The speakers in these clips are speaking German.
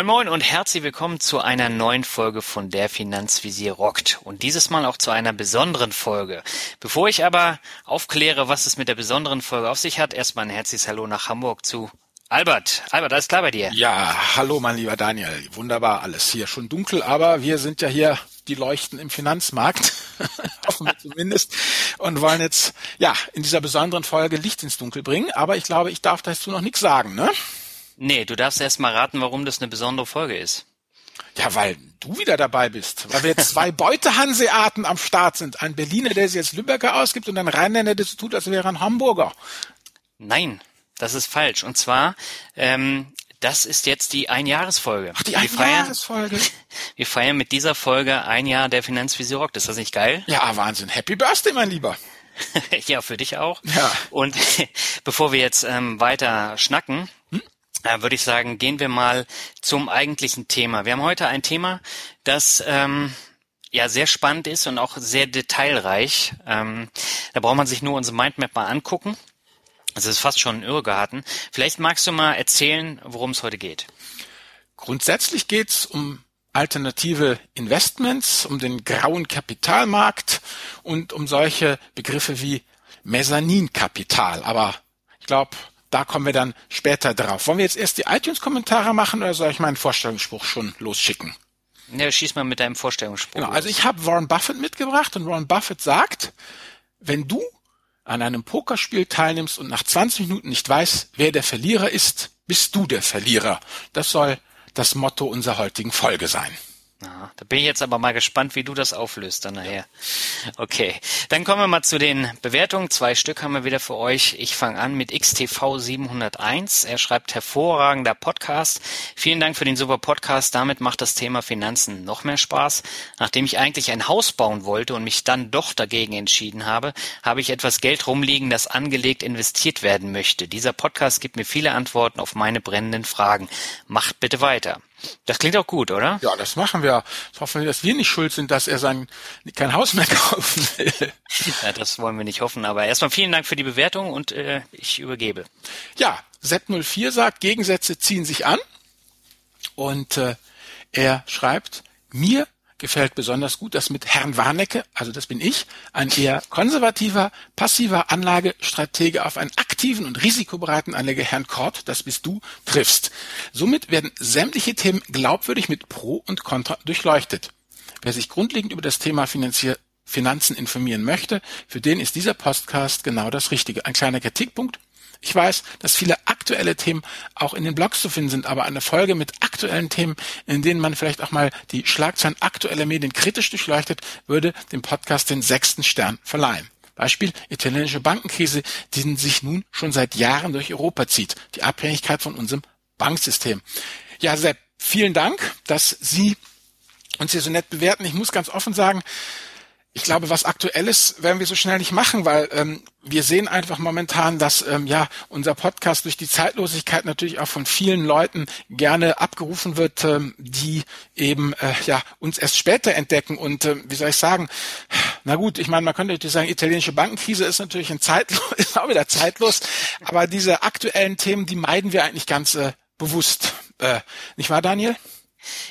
Moin Moin und herzlich willkommen zu einer neuen Folge von der Finanzvisier rockt und dieses Mal auch zu einer besonderen Folge. Bevor ich aber aufkläre, was es mit der besonderen Folge auf sich hat, erstmal ein herzliches Hallo nach Hamburg zu Albert. Albert, alles klar bei dir? Ja, hallo mein lieber Daniel. Wunderbar alles hier. Schon dunkel, aber wir sind ja hier die Leuchten im Finanzmarkt, hoffen wir zumindest, und wollen jetzt ja in dieser besonderen Folge Licht ins Dunkel bringen. Aber ich glaube, ich darf dazu noch nichts sagen, ne? Nee, du darfst erst mal raten, warum das eine besondere Folge ist. Ja, weil du wieder dabei bist. Weil wir jetzt zwei Beutehanseaten am Start sind. Ein Berliner, der sich jetzt Lübecker ausgibt und ein Rheinländer, der so tut, als wäre ein Hamburger. Nein, das ist falsch. Und zwar, ähm, das ist jetzt die Einjahresfolge. Ach, die Einjahresfolge. Wir feiern mit dieser Folge ein Jahr der Finanzvisier Rock. Ist das nicht geil? Ja, Wahnsinn. Happy Birthday, mein Lieber. ja, für dich auch. Ja. Und bevor wir jetzt ähm, weiter schnacken, würde ich sagen, gehen wir mal zum eigentlichen Thema. Wir haben heute ein Thema, das ähm, ja sehr spannend ist und auch sehr detailreich. Ähm, da braucht man sich nur unsere Mindmap mal angucken. Das ist fast schon ein Irrgarten. Vielleicht magst du mal erzählen, worum es heute geht. Grundsätzlich geht es um alternative Investments, um den grauen Kapitalmarkt und um solche Begriffe wie Mezzaninkapital. Aber ich glaube, da kommen wir dann später drauf. Wollen wir jetzt erst die iTunes-Kommentare machen oder soll ich meinen Vorstellungsspruch schon losschicken? Ja, schieß mal mit deinem Vorstellungsspruch. Genau, also ich habe Warren Buffett mitgebracht und Warren Buffett sagt, wenn du an einem Pokerspiel teilnimmst und nach 20 Minuten nicht weißt, wer der Verlierer ist, bist du der Verlierer. Das soll das Motto unserer heutigen Folge sein. Aha, da bin ich jetzt aber mal gespannt, wie du das auflöst dann nachher. Okay, dann kommen wir mal zu den Bewertungen. Zwei Stück haben wir wieder für euch. Ich fange an mit XTV 701. Er schreibt hervorragender Podcast. Vielen Dank für den super Podcast. Damit macht das Thema Finanzen noch mehr Spaß. Nachdem ich eigentlich ein Haus bauen wollte und mich dann doch dagegen entschieden habe, habe ich etwas Geld rumliegen, das angelegt investiert werden möchte. Dieser Podcast gibt mir viele Antworten auf meine brennenden Fragen. Macht bitte weiter. Das klingt auch gut, oder? Ja, das machen wir. Ich hoffe, dass wir nicht schuld sind, dass er sein kein Haus mehr kaufen will. Ja, das wollen wir nicht hoffen. Aber erstmal vielen Dank für die Bewertung und äh, ich übergebe. Ja, Sepp04 sagt, Gegensätze ziehen sich an. Und äh, er schreibt, mir gefällt besonders gut, dass mit Herrn Warnecke, also das bin ich, ein eher konservativer, passiver Anlagestratege auf einen aktiven und risikobereiten Anleger Herrn Kort, das bist du, triffst. Somit werden sämtliche Themen glaubwürdig mit Pro und Contra durchleuchtet. Wer sich grundlegend über das Thema Finanzier Finanzen informieren möchte, für den ist dieser Podcast genau das Richtige. Ein kleiner Kritikpunkt. Ich weiß, dass viele aktuelle Themen auch in den Blogs zu finden sind, aber eine Folge mit aktuellen Themen, in denen man vielleicht auch mal die Schlagzeilen aktueller Medien kritisch durchleuchtet, würde dem Podcast den sechsten Stern verleihen. Beispiel italienische Bankenkrise, die sich nun schon seit Jahren durch Europa zieht. Die Abhängigkeit von unserem Banksystem. Ja, Sepp, vielen Dank, dass Sie uns hier so nett bewerten. Ich muss ganz offen sagen, ich glaube, was aktuelles werden wir so schnell nicht machen, weil ähm, wir sehen einfach momentan, dass ähm, ja unser Podcast durch die Zeitlosigkeit natürlich auch von vielen Leuten gerne abgerufen wird, ähm, die eben äh, ja uns erst später entdecken und äh, wie soll ich sagen? Na gut, ich meine, man könnte natürlich sagen, italienische Bankenkrise ist natürlich ein zeitlos, ist auch wieder zeitlos, aber diese aktuellen Themen, die meiden wir eigentlich ganz äh, bewusst, äh, nicht wahr, Daniel?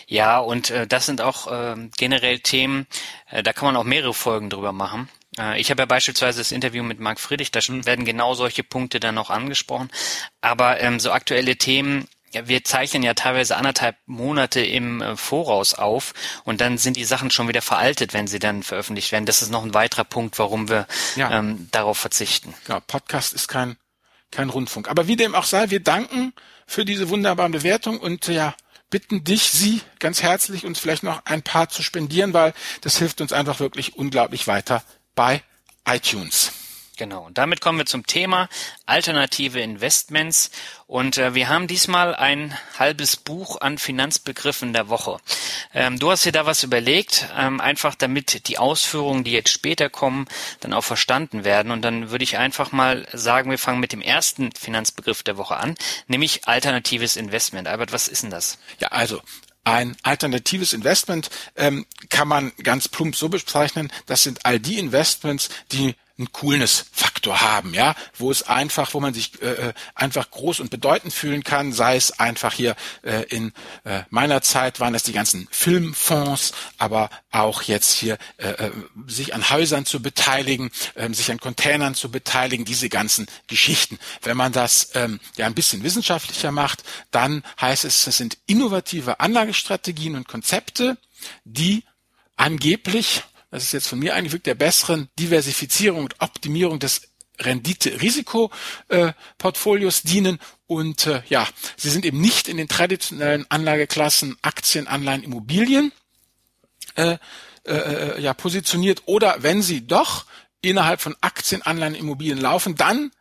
Ja, und äh, das sind auch äh, generell Themen, äh, da kann man auch mehrere Folgen drüber machen. Äh, ich habe ja beispielsweise das Interview mit Marc Friedrich, da werden genau solche Punkte dann noch angesprochen. Aber ähm, so aktuelle Themen, ja, wir zeichnen ja teilweise anderthalb Monate im äh, Voraus auf und dann sind die Sachen schon wieder veraltet, wenn sie dann veröffentlicht werden. Das ist noch ein weiterer Punkt, warum wir ja. ähm, darauf verzichten. Ja, Podcast ist kein, kein Rundfunk. Aber wie dem auch sei, wir danken für diese wunderbaren Bewertungen und ja, bitten dich, Sie ganz herzlich, uns vielleicht noch ein paar zu spendieren, weil das hilft uns einfach wirklich unglaublich weiter bei iTunes. Genau, und damit kommen wir zum Thema alternative Investments. Und äh, wir haben diesmal ein halbes Buch an Finanzbegriffen der Woche. Ähm, du hast dir da was überlegt, ähm, einfach damit die Ausführungen, die jetzt später kommen, dann auch verstanden werden. Und dann würde ich einfach mal sagen, wir fangen mit dem ersten Finanzbegriff der Woche an, nämlich alternatives Investment. Albert, was ist denn das? Ja, also ein alternatives Investment ähm, kann man ganz plump so bezeichnen, das sind all die Investments, die einen Coolness-Faktor haben, ja, wo es einfach, wo man sich äh, äh, einfach groß und bedeutend fühlen kann, sei es einfach hier äh, in äh, meiner Zeit waren es die ganzen Filmfonds, aber auch jetzt hier äh, äh sich an Häusern zu beteiligen, äh, sich an Containern zu beteiligen, diese ganzen Geschichten. Wenn man das ähm, ja ein bisschen wissenschaftlicher macht, dann heißt es, es sind innovative Anlagestrategien und Konzepte, die angeblich das ist jetzt von mir eingefügt, der besseren Diversifizierung und Optimierung des Rendite-Risiko-Portfolios dienen. Und äh, ja, sie sind eben nicht in den traditionellen Anlageklassen Aktien, Anleihen, Immobilien äh, äh, ja, positioniert. Oder wenn sie doch innerhalb von Aktien, Anleihen, Immobilien laufen, dann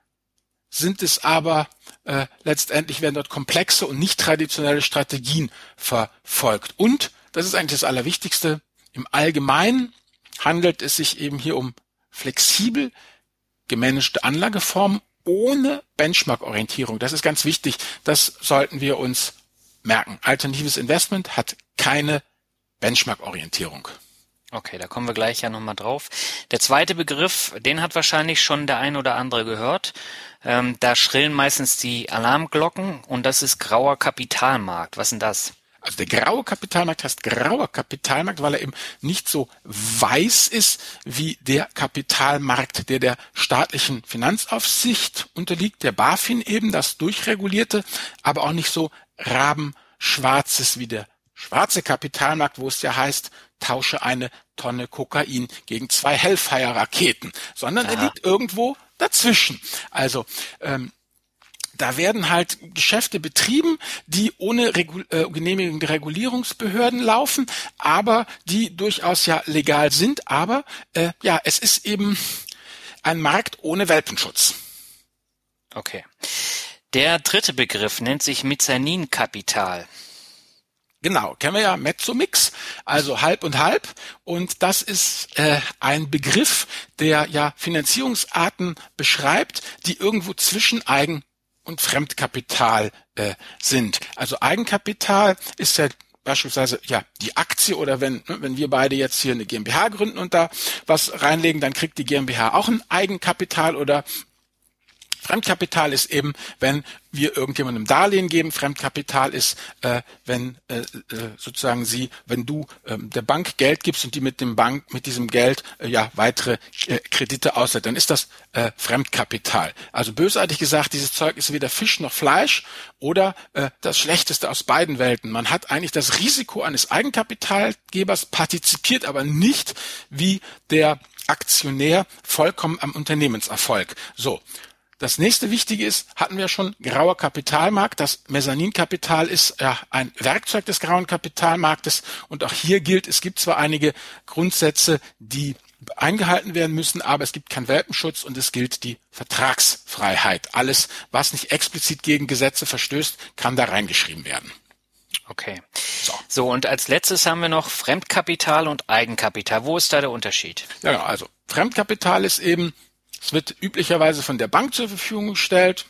sind es aber äh, letztendlich werden dort komplexe und nicht traditionelle Strategien verfolgt. Und, das ist eigentlich das Allerwichtigste, im Allgemeinen handelt es sich eben hier um flexibel gemanagte Anlageformen ohne Benchmark-Orientierung. Das ist ganz wichtig. Das sollten wir uns merken. Alternatives Investment hat keine Benchmark-Orientierung. Okay, da kommen wir gleich ja nochmal drauf. Der zweite Begriff, den hat wahrscheinlich schon der ein oder andere gehört. Ähm, da schrillen meistens die Alarmglocken und das ist grauer Kapitalmarkt. Was denn das? Also der graue Kapitalmarkt heißt grauer Kapitalmarkt, weil er eben nicht so weiß ist wie der Kapitalmarkt, der der staatlichen Finanzaufsicht unterliegt, der BaFin eben, das durchregulierte, aber auch nicht so rabenschwarz ist wie der schwarze Kapitalmarkt, wo es ja heißt, tausche eine Tonne Kokain gegen zwei Hellfire-Raketen, sondern Aha. er liegt irgendwo dazwischen. Also ähm, da werden halt Geschäfte betrieben, die ohne Regul äh, Genehmigung der Regulierungsbehörden laufen, aber die durchaus ja legal sind. Aber äh, ja, es ist eben ein Markt ohne Welpenschutz. Okay. Der dritte Begriff nennt sich Mezzaninkapital. Genau, kennen wir ja Mezzomix, also halb und halb. Und das ist äh, ein Begriff, der ja Finanzierungsarten beschreibt, die irgendwo zwischen Eigen und Fremdkapital äh, sind. Also Eigenkapital ist ja beispielsweise ja die Aktie oder wenn ne, wenn wir beide jetzt hier eine GmbH gründen und da was reinlegen, dann kriegt die GmbH auch ein Eigenkapital oder Fremdkapital ist eben, wenn wir irgendjemandem Darlehen geben. Fremdkapital ist, äh, wenn äh, äh, sozusagen sie, wenn du äh, der Bank Geld gibst und die mit dem Bank mit diesem Geld äh, ja weitere äh, Kredite ausleiht, dann ist das äh, Fremdkapital. Also bösartig gesagt, dieses Zeug ist weder Fisch noch Fleisch oder äh, das Schlechteste aus beiden Welten. Man hat eigentlich das Risiko eines Eigenkapitalgebers partizipiert, aber nicht wie der Aktionär vollkommen am Unternehmenserfolg. So. Das nächste Wichtige ist, hatten wir schon, grauer Kapitalmarkt. Das Mezzaninkapital ist ja ein Werkzeug des grauen Kapitalmarktes. Und auch hier gilt, es gibt zwar einige Grundsätze, die eingehalten werden müssen, aber es gibt keinen Welpenschutz und es gilt die Vertragsfreiheit. Alles, was nicht explizit gegen Gesetze verstößt, kann da reingeschrieben werden. Okay. So. so, und als letztes haben wir noch Fremdkapital und Eigenkapital. Wo ist da der Unterschied? Ja, genau. also Fremdkapital ist eben es wird üblicherweise von der Bank zur Verfügung gestellt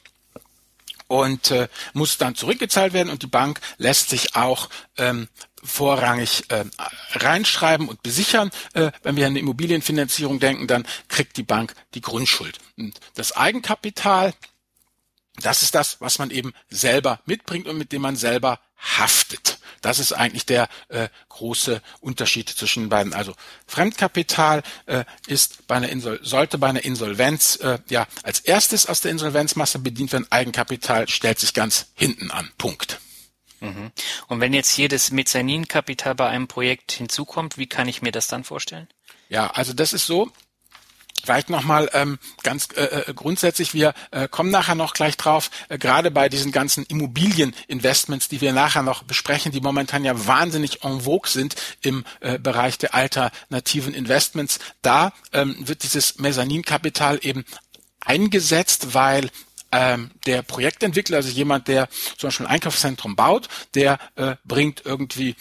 und äh, muss dann zurückgezahlt werden und die Bank lässt sich auch ähm, vorrangig äh, reinschreiben und besichern. Äh, wenn wir an eine Immobilienfinanzierung denken, dann kriegt die Bank die Grundschuld. Und das Eigenkapital, das ist das, was man eben selber mitbringt und mit dem man selber haftet. Das ist eigentlich der äh, große Unterschied zwischen den beiden. Also Fremdkapital äh, ist bei einer Insol sollte bei einer Insolvenz äh, ja als erstes aus der Insolvenzmasse bedient werden. Eigenkapital stellt sich ganz hinten an. Punkt. Mhm. Und wenn jetzt hier das Mezzaninkapital bei einem Projekt hinzukommt, wie kann ich mir das dann vorstellen? Ja, also das ist so, Vielleicht nochmal ähm, ganz äh, äh, grundsätzlich, wir äh, kommen nachher noch gleich drauf, äh, gerade bei diesen ganzen Immobilieninvestments, die wir nachher noch besprechen, die momentan ja wahnsinnig en vogue sind im äh, Bereich der alternativen Investments, da ähm, wird dieses Mezzaninkapital eben eingesetzt, weil ähm, der Projektentwickler, also jemand, der zum Beispiel ein Einkaufszentrum baut, der äh, bringt irgendwie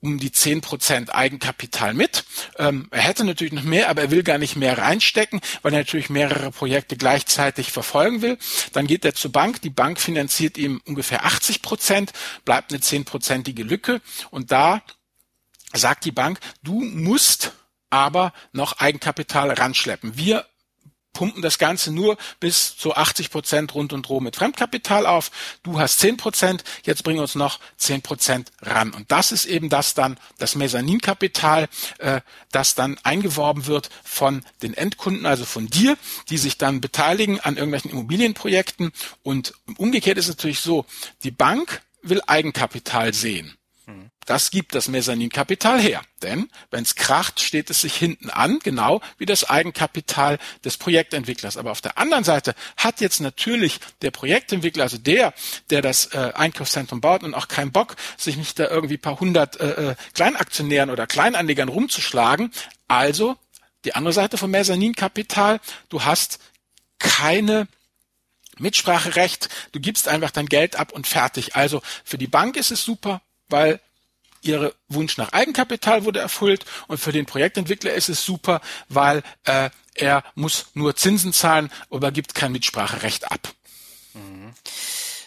um die zehn Prozent Eigenkapital mit. Ähm, er hätte natürlich noch mehr, aber er will gar nicht mehr reinstecken, weil er natürlich mehrere Projekte gleichzeitig verfolgen will. Dann geht er zur Bank. Die Bank finanziert ihm ungefähr 80 Prozent, bleibt eine zehnprozentige Lücke. Und da sagt die Bank, du musst aber noch Eigenkapital ranschleppen. Wir pumpen das Ganze nur bis zu 80 Prozent rund und droh mit Fremdkapital auf. Du hast 10 Prozent, jetzt bringen uns noch 10 Prozent ran. Und das ist eben das dann, das Mezzaninkapital, äh, das dann eingeworben wird von den Endkunden, also von dir, die sich dann beteiligen an irgendwelchen Immobilienprojekten. Und umgekehrt ist es natürlich so, die Bank will Eigenkapital sehen. Das gibt das Mezzaninkapital her. Denn wenn es kracht, steht es sich hinten an, genau wie das Eigenkapital des Projektentwicklers. Aber auf der anderen Seite hat jetzt natürlich der Projektentwickler, also der, der das äh, Einkaufszentrum baut und auch keinen Bock, sich nicht da irgendwie paar hundert äh, äh Kleinaktionären oder Kleinanlegern rumzuschlagen. Also die andere Seite vom Mezzaninkapital, du hast keine Mitspracherecht, du gibst einfach dein Geld ab und fertig. Also für die Bank ist es super, weil ihre Wunsch nach Eigenkapital wurde erfüllt und für den Projektentwickler ist es super, weil äh, er muss nur Zinsen zahlen, aber gibt kein Mitspracherecht ab. Mhm.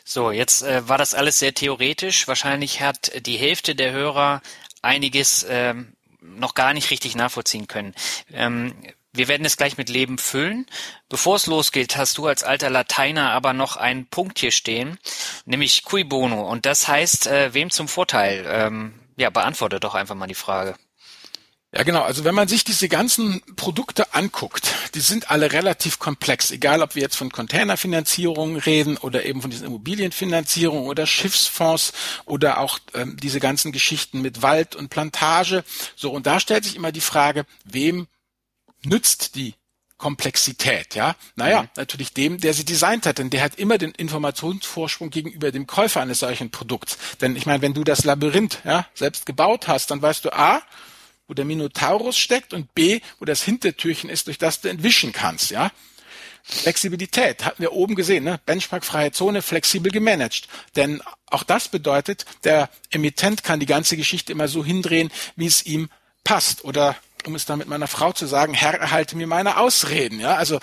So, jetzt äh, war das alles sehr theoretisch. Wahrscheinlich hat die Hälfte der Hörer einiges ähm, noch gar nicht richtig nachvollziehen können. Ähm, wir werden es gleich mit Leben füllen. Bevor es losgeht, hast du als alter Lateiner aber noch einen Punkt hier stehen, nämlich cui bono. Und das heißt, äh, wem zum Vorteil? Ähm, ja, beantworte doch einfach mal die Frage. Ja, genau. Also wenn man sich diese ganzen Produkte anguckt, die sind alle relativ komplex. Egal, ob wir jetzt von Containerfinanzierungen reden oder eben von diesen Immobilienfinanzierungen oder Schiffsfonds oder auch ähm, diese ganzen Geschichten mit Wald und Plantage. So, und da stellt sich immer die Frage, wem nützt die Komplexität, ja. Naja, mhm. natürlich dem, der sie designt hat, denn der hat immer den Informationsvorsprung gegenüber dem Käufer eines solchen Produkts. Denn ich meine, wenn du das Labyrinth ja, selbst gebaut hast, dann weißt du A, wo der Minotaurus steckt und B, wo das Hintertürchen ist, durch das du entwischen kannst, ja. Flexibilität hatten wir oben gesehen, ne? Benchmark-freie Zone, flexibel gemanagt. Denn auch das bedeutet, der Emittent kann die ganze Geschichte immer so hindrehen, wie es ihm passt. Oder um es dann mit meiner Frau zu sagen, Herr, erhalte mir meine Ausreden. Ja, also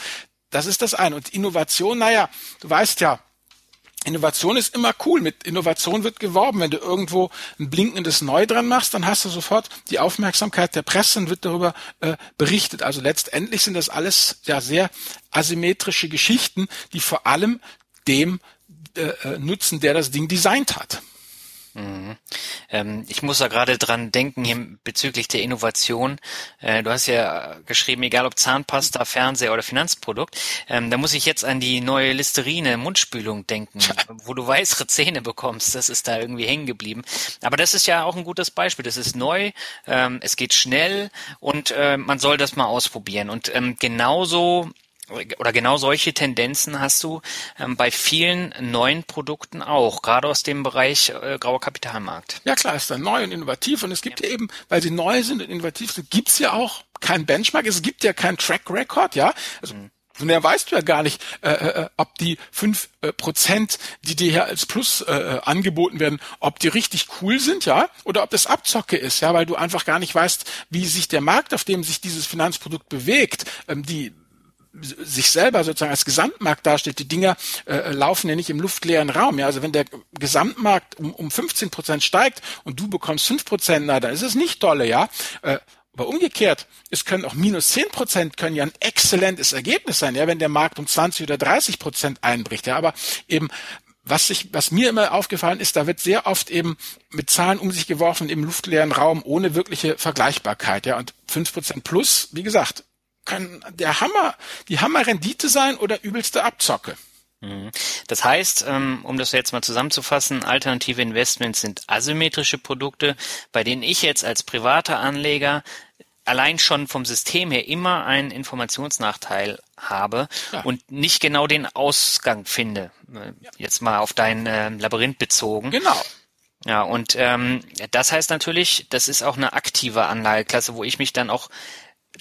das ist das eine. Und Innovation, naja, du weißt ja, Innovation ist immer cool. Mit Innovation wird geworben. Wenn du irgendwo ein blinkendes Neu dran machst, dann hast du sofort die Aufmerksamkeit der Presse und wird darüber äh, berichtet. Also letztendlich sind das alles ja sehr asymmetrische Geschichten, die vor allem dem äh, äh nutzen, der das Ding designt hat. Mhm. Ähm, ich muss da gerade dran denken hier bezüglich der Innovation. Äh, du hast ja geschrieben, egal ob Zahnpasta, Fernseher oder Finanzprodukt. Ähm, da muss ich jetzt an die neue Listerine Mundspülung denken, wo du weißere Zähne bekommst. Das ist da irgendwie hängen geblieben. Aber das ist ja auch ein gutes Beispiel. Das ist neu, ähm, es geht schnell und äh, man soll das mal ausprobieren. Und genauso oder genau solche Tendenzen hast du ähm, bei vielen neuen Produkten auch, gerade aus dem Bereich äh, grauer Kapitalmarkt. Ja klar, ist dann neu und innovativ und es gibt ja, ja eben, weil sie neu sind und innovativ sind, gibt's ja auch kein Benchmark, es gibt ja kein Track Record, ja. Also mhm. Von der weißt du ja gar nicht, äh, äh, ob die fünf äh, Prozent, die dir hier als Plus äh, äh, angeboten werden, ob die richtig cool sind, ja, oder ob das Abzocke ist, ja, weil du einfach gar nicht weißt, wie sich der Markt, auf dem sich dieses Finanzprodukt bewegt, ähm, die sich selber sozusagen als Gesamtmarkt darstellt, die Dinger äh, laufen ja nicht im luftleeren Raum. Ja, also wenn der Gesamtmarkt um, um 15 Prozent steigt und du bekommst 5 Prozent, na, dann ist es nicht tolle, ja. Äh, aber umgekehrt, es können auch minus 10 Prozent können ja ein exzellentes Ergebnis sein, ja, wenn der Markt um 20 oder 30 Prozent einbricht, ja. Aber eben was sich, was mir immer aufgefallen ist, da wird sehr oft eben mit Zahlen um sich geworfen im luftleeren Raum ohne wirkliche Vergleichbarkeit, ja. Und 5% plus, wie gesagt, kann der Hammer, die Hammerrendite sein oder übelste Abzocke. Mhm. Das heißt, ähm, um das jetzt mal zusammenzufassen, alternative Investments sind asymmetrische Produkte, bei denen ich jetzt als privater Anleger allein schon vom System her immer einen Informationsnachteil habe ja. und nicht genau den Ausgang finde. Jetzt mal auf dein äh, Labyrinth bezogen. Genau. Ja, und ähm, das heißt natürlich, das ist auch eine aktive Anlageklasse, wo ich mich dann auch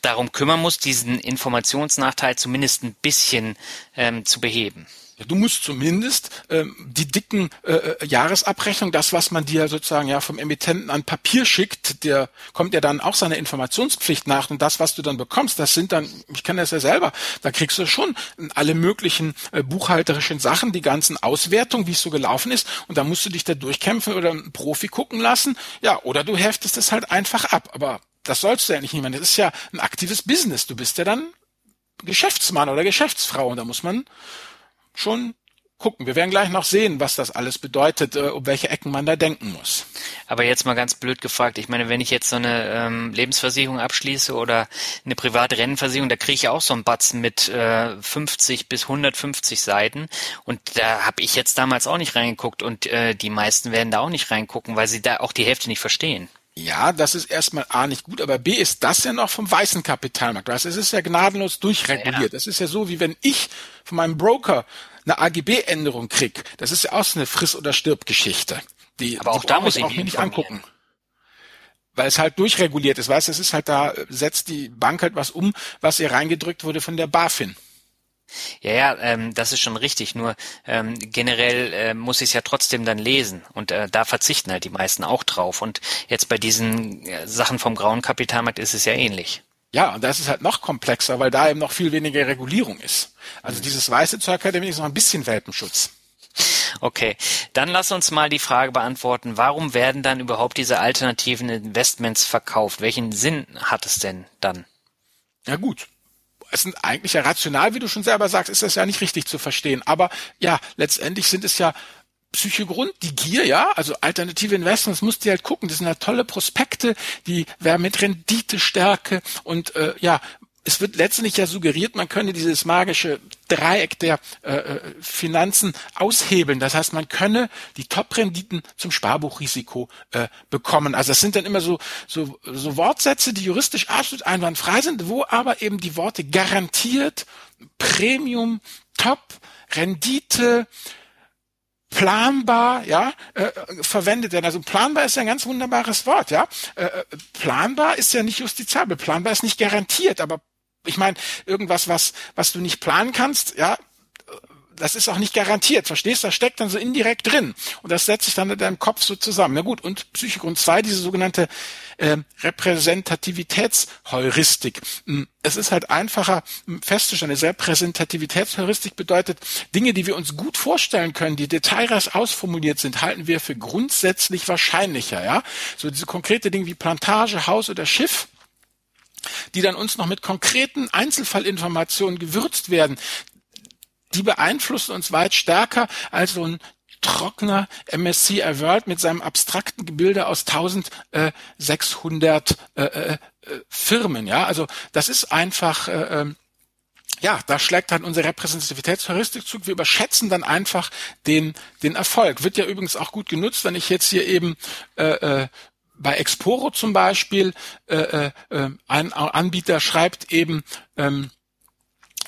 darum kümmern muss, diesen Informationsnachteil zumindest ein bisschen ähm, zu beheben. Du musst zumindest ähm, die dicken äh, äh, Jahresabrechnung, das, was man dir sozusagen ja vom Emittenten an Papier schickt, der kommt ja dann auch seiner Informationspflicht nach. Und das, was du dann bekommst, das sind dann, ich kenne das ja selber, da kriegst du schon alle möglichen äh, buchhalterischen Sachen, die ganzen Auswertungen, wie es so gelaufen ist. Und da musst du dich da durchkämpfen oder einen Profi gucken lassen, ja, oder du heftest es halt einfach ab, aber das sollst du ja nicht niemand. Das ist ja ein aktives Business. Du bist ja dann Geschäftsmann oder Geschäftsfrau. Und da muss man schon gucken. Wir werden gleich noch sehen, was das alles bedeutet, äh, um welche Ecken man da denken muss. Aber jetzt mal ganz blöd gefragt. Ich meine, wenn ich jetzt so eine ähm, Lebensversicherung abschließe oder eine private Rennenversicherung, da kriege ich auch so einen Batzen mit äh, 50 bis 150 Seiten. Und da habe ich jetzt damals auch nicht reingeguckt und äh, die meisten werden da auch nicht reingucken, weil sie da auch die Hälfte nicht verstehen. Ja, das ist erstmal A nicht gut, aber B ist das ja noch vom weißen Kapitalmarkt. Weißt, es ist ja gnadenlos durchreguliert. Das ist ja so, wie wenn ich von meinem Broker eine AGB-Änderung krieg. Das ist ja auch so eine Friss- oder Stirb-Geschichte. Die, aber auch die da muss ich auch mir nicht angucken. Weil es halt durchreguliert ist. Weißt, es ist halt da, setzt die Bank halt was um, was ihr reingedrückt wurde von der BaFin. Ja, ja, ähm, das ist schon richtig. Nur ähm, generell äh, muss ich es ja trotzdem dann lesen und äh, da verzichten halt die meisten auch drauf. Und jetzt bei diesen äh, Sachen vom grauen Kapitalmarkt ist es ja ähnlich. Ja, und das ist halt noch komplexer, weil da eben noch viel weniger Regulierung ist. Also mhm. dieses weiße Zeug hat nämlich noch ein bisschen Welpenschutz. Okay, dann lass uns mal die Frage beantworten, warum werden dann überhaupt diese alternativen Investments verkauft? Welchen Sinn hat es denn dann? Ja gut, es sind eigentlich ja rational, wie du schon selber sagst, ist das ja nicht richtig zu verstehen. Aber ja, letztendlich sind es ja Psychogrund, die Gier, ja, also alternative Investments musst du halt gucken. Das sind halt tolle Prospekte, die werden mit Renditestärke und äh, ja, es wird letztendlich ja suggeriert, man könne dieses magische Dreieck der äh, äh, Finanzen aushebeln. Das heißt, man könne die Top-Renditen zum Sparbuchrisiko äh, bekommen. Also das sind dann immer so, so, so Wortsätze, die juristisch absolut einwandfrei sind, wo aber eben die Worte garantiert, Premium, Top, Rendite, planbar, ja, äh, verwendet werden. Also planbar ist ja ein ganz wunderbares Wort, ja. Äh, äh planbar ist ja nicht justizabel, planbar ist nicht garantiert, aber ich meine, irgendwas, was, was du nicht planen kannst, ja, das ist auch nicht garantiert, verstehst? Das steckt dann so indirekt drin und das setzt sich dann in deinem Kopf so zusammen. Na gut, und Psychogrund 2, diese sogenannte äh, Repräsentativitätsheuristik. Hm, es ist halt einfacher hm, festzustellen. Eine Repräsentativitätsheuristik bedeutet, Dinge, die wir uns gut vorstellen können, die detailreich ausformuliert sind, halten wir für grundsätzlich wahrscheinlicher. Ja, So diese konkrete Dinge wie Plantage, Haus oder Schiff, die dann uns noch mit konkreten Einzelfallinformationen gewürzt werden, die beeinflussen uns weit stärker als so ein trockener MSC World mit seinem abstrakten Gebilde aus 1600 äh, äh, äh, Firmen. Ja, also das ist einfach äh, ähm, ja, da schlägt halt unsere Repräsentativitätsheuristik zu. Wir überschätzen dann einfach den, den Erfolg. Wird ja übrigens auch gut genutzt, wenn ich jetzt hier eben äh, äh, bei Exporo zum Beispiel äh, äh, ein Anbieter schreibt eben, ähm,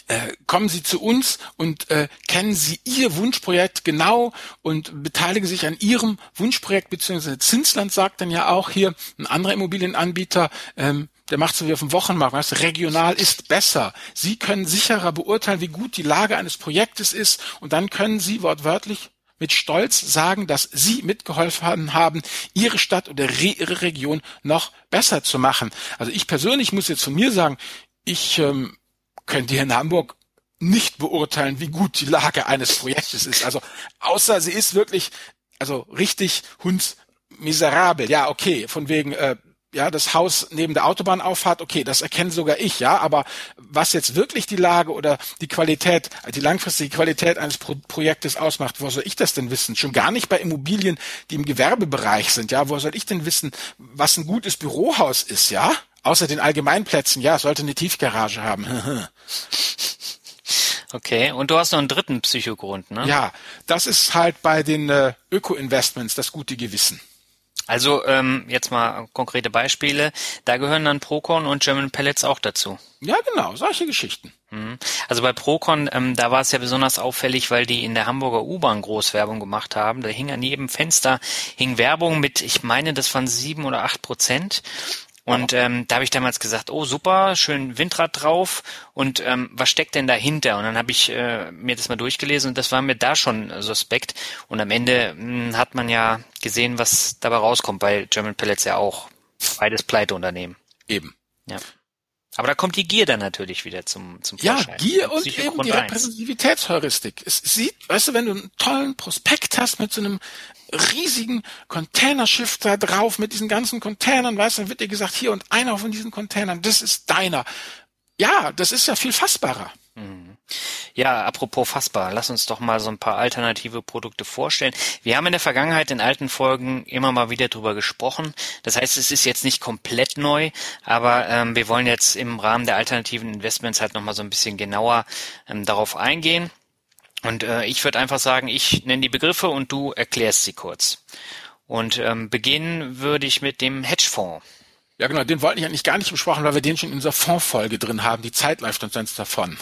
äh, kommen Sie zu uns und äh, kennen Sie Ihr Wunschprojekt genau und beteiligen sich an Ihrem Wunschprojekt, beziehungsweise Zinsland sagt dann ja auch hier, ein anderer Immobilienanbieter, ähm, der macht so wie auf dem Wochenmarkt, weißt, regional ist besser. Sie können sicherer beurteilen, wie gut die Lage eines Projektes ist und dann können Sie wortwörtlich mit Stolz sagen, dass Sie mitgeholfen haben, Ihre Stadt oder Ihre Region noch besser zu machen. Also ich persönlich muss jetzt von mir sagen, ich ähm, könnte hier in Hamburg nicht beurteilen, wie gut die Lage eines Projektes ist. Also außer sie ist wirklich, also richtig hundsmiserabel. Ja, okay, von wegen äh, ja, das Haus neben der Autobahnauffahrt, okay, das erkenne sogar ich, ja, aber was jetzt wirklich die Lage oder die Qualität, die langfristige Qualität eines Pro Projektes ausmacht, wo soll ich das denn wissen? Schon gar nicht bei Immobilien, die im Gewerbebereich sind, ja, wo soll ich denn wissen, was ein gutes Bürohaus ist, ja? Außer den Allgemeinplätzen, ja, sollte eine Tiefgarage haben. okay, und du hast noch einen dritten Psychogrund, ne? Ja, das ist halt bei den äh, Öko-Investments das gute Gewissen. Also ähm, jetzt mal konkrete Beispiele. Da gehören dann Procon und German Pellets auch dazu. Ja, genau, solche Geschichten. Mhm. Also bei Procon, ähm, da war es ja besonders auffällig, weil die in der Hamburger U-Bahn Großwerbung gemacht haben. Da hing an jedem Fenster hing Werbung mit, ich meine, das waren sieben oder acht Prozent. Und ähm, da habe ich damals gesagt, oh super, schön Windrad drauf und ähm, was steckt denn dahinter? Und dann habe ich äh, mir das mal durchgelesen und das war mir da schon suspekt. Und am Ende mh, hm, hat man ja gesehen, was dabei rauskommt, bei German Pellets ja auch. Beides Pleiteunternehmen. Eben. Ja. Aber da kommt die Gier dann natürlich wieder zum, zum Vorschein. Ja, Gier und eben die Repräsentativitätsheuristik. Es sieht, weißt du, wenn du einen tollen Prospekt hast mit so einem riesigen Containerschiff da drauf mit diesen ganzen Containern, weißt du, dann wird dir gesagt, hier und einer von diesen Containern, das ist deiner. Ja, das ist ja viel fassbarer. Ja, apropos fassbar, lass uns doch mal so ein paar alternative Produkte vorstellen. Wir haben in der Vergangenheit in alten Folgen immer mal wieder drüber gesprochen. Das heißt, es ist jetzt nicht komplett neu, aber ähm, wir wollen jetzt im Rahmen der alternativen Investments halt nochmal so ein bisschen genauer ähm, darauf eingehen. Und äh, ich würde einfach sagen, ich nenne die Begriffe und du erklärst sie kurz. Und ähm, beginnen würde ich mit dem Hedgefonds. Ja, genau, den wollten ich eigentlich gar nicht besprochen, weil wir den schon in unserer Fondsfolge drin haben. Die Zeit läuft uns sonst davon.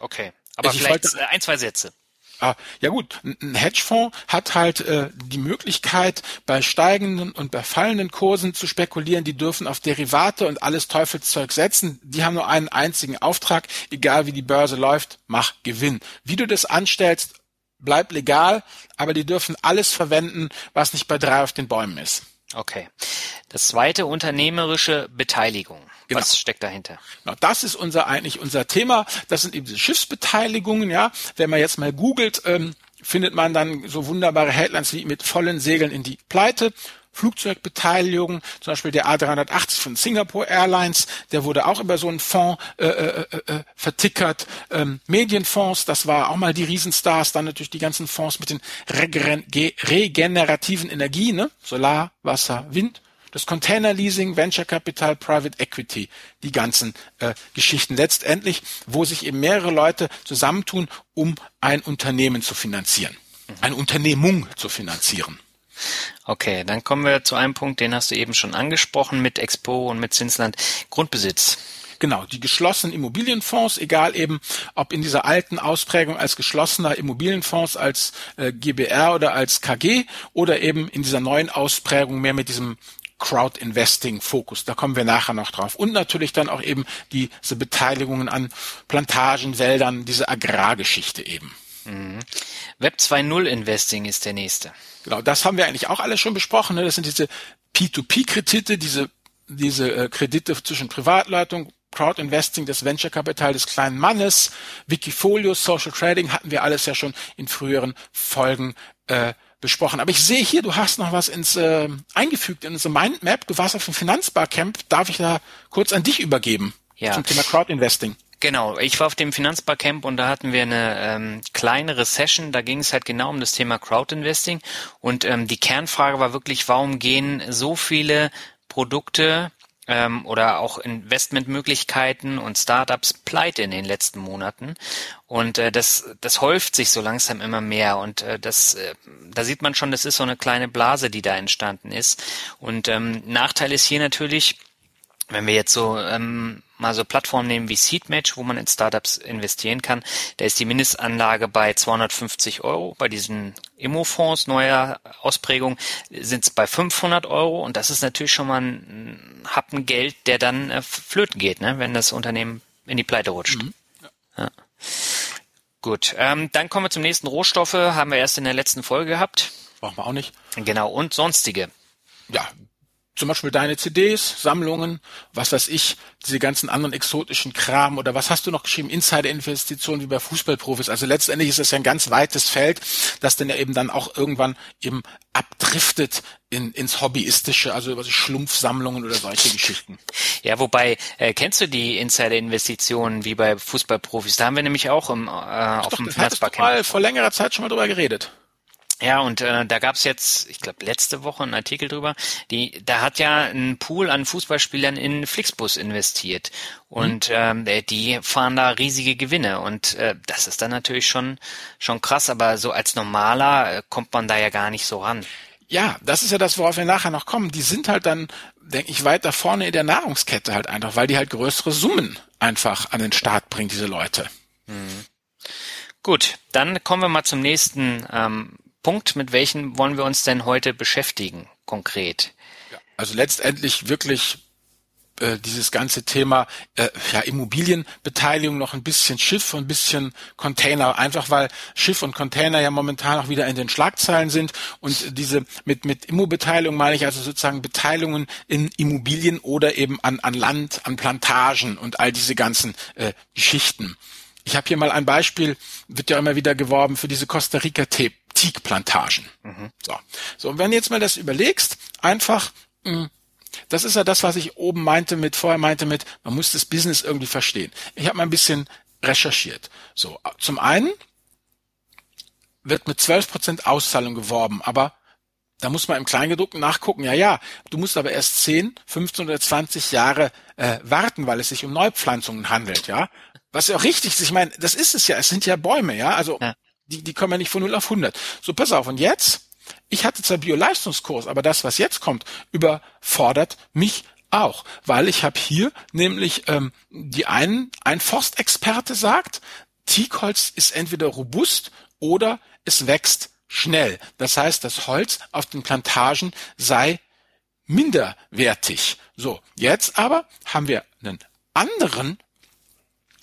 Okay, aber also vielleicht wollte, ein, zwei Sätze. Ah, ja gut, ein Hedgefonds hat halt äh, die Möglichkeit, bei steigenden und bei fallenden Kursen zu spekulieren. Die dürfen auf Derivate und alles Teufelszeug setzen. Die haben nur einen einzigen Auftrag, egal wie die Börse läuft, mach Gewinn. Wie du das anstellst, bleibt legal, aber die dürfen alles verwenden, was nicht bei drei auf den Bäumen ist. Okay. Das zweite, unternehmerische Beteiligung. Genau. Was steckt dahinter? Genau, das ist unser eigentlich unser Thema. Das sind eben diese Schiffsbeteiligungen, ja. Wenn man jetzt mal googelt, ähm, findet man dann so wunderbare Headlines wie mit vollen Segeln in die Pleite. Flugzeugbeteiligung, zum Beispiel der A380 von Singapore Airlines, der wurde auch über so einen Fonds äh, äh, äh, äh, vertickert. Ähm, Medienfonds, das war auch mal die Riesenstars, dann natürlich die ganzen Fonds mit den regenerativen Energien, ne? Solar, Wasser, Wind das Container Leasing, Venture Capital, Private Equity, die ganzen äh, Geschichten letztendlich, wo sich eben mehrere Leute zusammentun, um ein Unternehmen zu finanzieren, eine Unternehmung zu finanzieren. Okay, dann kommen wir zu einem Punkt, den hast du eben schon angesprochen mit Expo und mit Zinsland, Grundbesitz. Genau, die geschlossenen Immobilienfonds, egal eben ob in dieser alten Ausprägung als geschlossener Immobilienfonds als äh, GBR oder als KG oder eben in dieser neuen Ausprägung mehr mit diesem Crowd-Investing-Fokus. Da kommen wir nachher noch drauf. Und natürlich dann auch eben diese Beteiligungen an Plantagen, Wäldern, diese Agrargeschichte eben. Mhm. Web 2.0 Investing ist der nächste. Genau, das haben wir eigentlich auch alles schon besprochen. Ne? Das sind diese P2P-Kredite, diese, diese äh, Kredite zwischen Privatleitung, Crowd Investing, das Venture Capital des kleinen Mannes, Wikifolio, Social Trading hatten wir alles ja schon in früheren Folgen äh, besprochen. Aber ich sehe hier, du hast noch was ins äh, eingefügt in unsere Mindmap. Du warst auf dem Finanzbarcamp. Darf ich da kurz an dich übergeben ja. zum Thema Crowd Investing? Genau, ich war auf dem Finanzbarcamp und da hatten wir eine ähm, kleinere Session, da ging es halt genau um das Thema Crowdinvesting und ähm, die Kernfrage war wirklich, warum gehen so viele Produkte ähm, oder auch Investmentmöglichkeiten und Startups pleite in den letzten Monaten. Und äh, das, das häuft sich so langsam immer mehr. Und äh, das, äh, da sieht man schon, das ist so eine kleine Blase, die da entstanden ist. Und ähm, Nachteil ist hier natürlich, wenn wir jetzt so ähm, mal so Plattformen nehmen wie Seedmatch, wo man in Startups investieren kann, da ist die Mindestanlage bei 250 Euro. Bei diesen Immofonds neuer Ausprägung sind es bei 500 Euro und das ist natürlich schon mal ein Happen Geld, der dann äh, flöten geht, ne, wenn das Unternehmen in die Pleite rutscht. Mhm. Ja. Ja. Gut, ähm, dann kommen wir zum nächsten Rohstoffe, haben wir erst in der letzten Folge gehabt. Brauchen wir auch nicht. Genau, und sonstige. Ja, zum Beispiel deine CDs, Sammlungen, was weiß ich, diese ganzen anderen exotischen Kram oder was hast du noch geschrieben, Insider-Investitionen wie bei Fußballprofis. Also letztendlich ist das ja ein ganz weites Feld, das dann ja eben dann auch irgendwann eben abdriftet in, ins Hobbyistische, also über Schlumpfsammlungen oder solche Geschichten. Ja, wobei, äh, kennst du die Insider-Investitionen wie bei Fußballprofis? Da haben wir nämlich auch im, äh, auf dem Finanzbarcamp. mal vor längerer Zeit schon mal drüber geredet. Ja, und äh, da gab's jetzt, ich glaube, letzte Woche einen Artikel drüber. Die, da hat ja ein Pool an Fußballspielern in Flixbus investiert und mhm. ähm, die fahren da riesige Gewinne und äh, das ist dann natürlich schon schon krass. Aber so als normaler äh, kommt man da ja gar nicht so ran. Ja, das ist ja das, worauf wir nachher noch kommen. Die sind halt dann, denke ich, weiter vorne in der Nahrungskette halt einfach, weil die halt größere Summen einfach an den Start bringen, diese Leute. Mhm. Gut, dann kommen wir mal zum nächsten ähm, Punkt, mit welchen wollen wir uns denn heute beschäftigen, konkret? Also letztendlich wirklich äh, dieses ganze Thema äh, ja, Immobilienbeteiligung noch ein bisschen Schiff und ein bisschen Container, einfach weil Schiff und Container ja momentan auch wieder in den Schlagzeilen sind und diese mit mit Immobeteiligung meine ich also sozusagen Beteiligungen in Immobilien oder eben an an Land, an Plantagen und all diese ganzen äh, Geschichten. Ich habe hier mal ein Beispiel, wird ja immer wieder geworben für diese Costa Rica Teakplantagen. Mhm. So. so, und wenn du jetzt mal das überlegst, einfach mh, hm, das ist ja das, was ich oben meinte mit, vorher meinte mit, man muss das Business irgendwie verstehen. Ich habe mal ein bisschen recherchiert. So, zum einen wird mit 12% Auszahlung geworben, aber da muss man im Kleingedruckten nachgucken. Ja, ja, du musst aber erst 10, 15 oder 20 Jahre äh, warten, weil es sich um Neupflanzungen handelt, ja. Was ja auch richtig ist. Ich meine, das ist es ja. Es sind ja Bäume, ja. Also ja. Die die kommen ja nicht von 0 auf 100. So, pass auf. Und jetzt ich hatte zwar Bio-Leistungskurs, aber das, was jetzt kommt, überfordert mich auch, weil ich habe hier nämlich ähm, die einen, ein Forstexperte sagt, Teakholz ist entweder robust oder es wächst schnell. Das heißt, das Holz auf den Plantagen sei minderwertig. So, jetzt aber haben wir einen anderen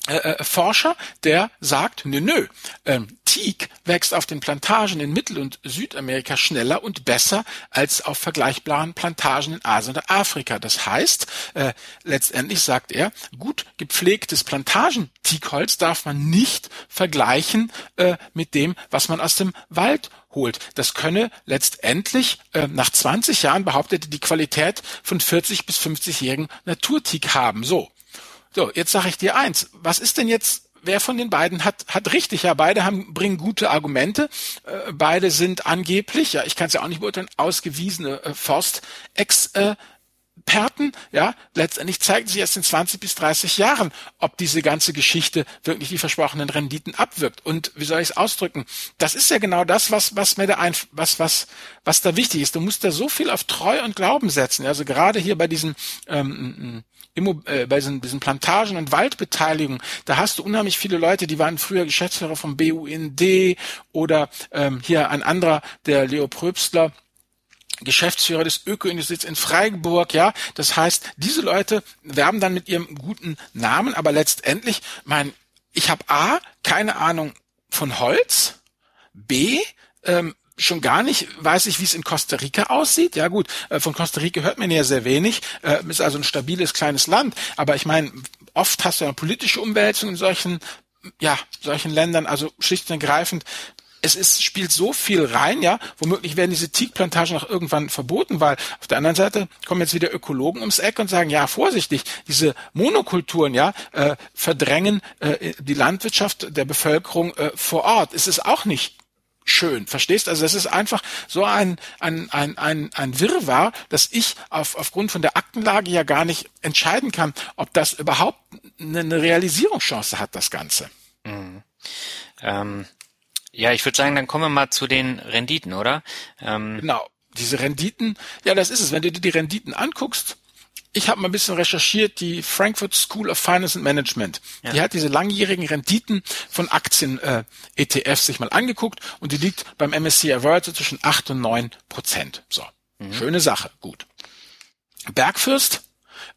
äh, äh, Forscher, der sagt, nö, nö, ähm, Teak wächst auf den Plantagen in Mittel- und Südamerika schneller und besser als auf vergleichbaren Plantagen in Asien oder Afrika. Das heißt, äh, letztendlich sagt er, gut gepflegtes Plantagen-Teakholz darf man nicht vergleichen äh, mit dem, was man aus dem Wald holt. Das könne letztendlich äh, nach 20 Jahren behauptete die Qualität von 40 bis 50-jährigen Naturteak haben. So, so, jetzt sage ich dir eins. Was ist denn jetzt, wer von den beiden hat, hat richtig? Ja, beide haben, bringen gute Argumente. Äh, beide sind angeblich, ja, ich kann es ja auch nicht beurteilen, ausgewiesene äh, Forstex- äh, Experten, ja, letztendlich zeigt sich erst in 20 bis 30 Jahren, ob diese ganze Geschichte wirklich die versprochenen Renditen abwirkt. Und wie soll ich es ausdrücken? Das ist ja genau das, was, was mir da ein, was, was, was da wichtig ist. Du musst da so viel auf Treu und Glauben setzen. Also gerade hier bei diesen, ähm, Immo, äh, bei diesen, diesen Plantagen und Waldbeteiligungen, da hast du unheimlich viele Leute, die waren früher Geschäftsführer vom BUND oder ähm, hier ein anderer, der Leo Pröbstler, Geschäftsführer des Öko-Instituts in Freiburg, ja. Das heißt, diese Leute werben dann mit ihrem guten Namen, aber letztendlich, mein, ich habe A, keine Ahnung von Holz, B, ähm, schon gar nicht weiß ich, wie es in Costa Rica aussieht. Ja gut, äh, von Costa Rica hört man ja sehr wenig, äh, ist also ein stabiles kleines Land. Aber ich meine, oft hast du eine politische Umwälzung in solchen ja, solchen Ländern, also schlicht und ergreifend, es ist, spielt so viel rein, ja. Womöglich werden diese Teakplantagen auch irgendwann verboten, weil auf der anderen Seite kommen jetzt wieder Ökologen ums Eck und sagen, ja, vorsichtig, diese Monokulturen, ja, äh, verdrängen äh, die Landwirtschaft der Bevölkerung äh, vor Ort. Es ist auch nicht schön. Verstehst? Also das ist einfach so ein, ein, ein, ein, ein Wirrwarr, dass ich auf, aufgrund von der Aktenlage ja gar nicht entscheiden kann, ob das überhaupt eine Realisierungschance hat, das Ganze. Mhm. Ähm, ja, ich würde sagen, dann kommen wir mal zu den Renditen, oder? Ähm genau, diese Renditen, ja, das ist es. Wenn du dir die Renditen anguckst, ich habe mal ein bisschen recherchiert, die Frankfurt School of Finance and Management, ja. die hat diese langjährigen Renditen von Aktien-ETFs äh, sich mal angeguckt und die liegt beim MSCI World zwischen 8 und 9 Prozent. So, mhm. schöne Sache, gut. Bergfürst,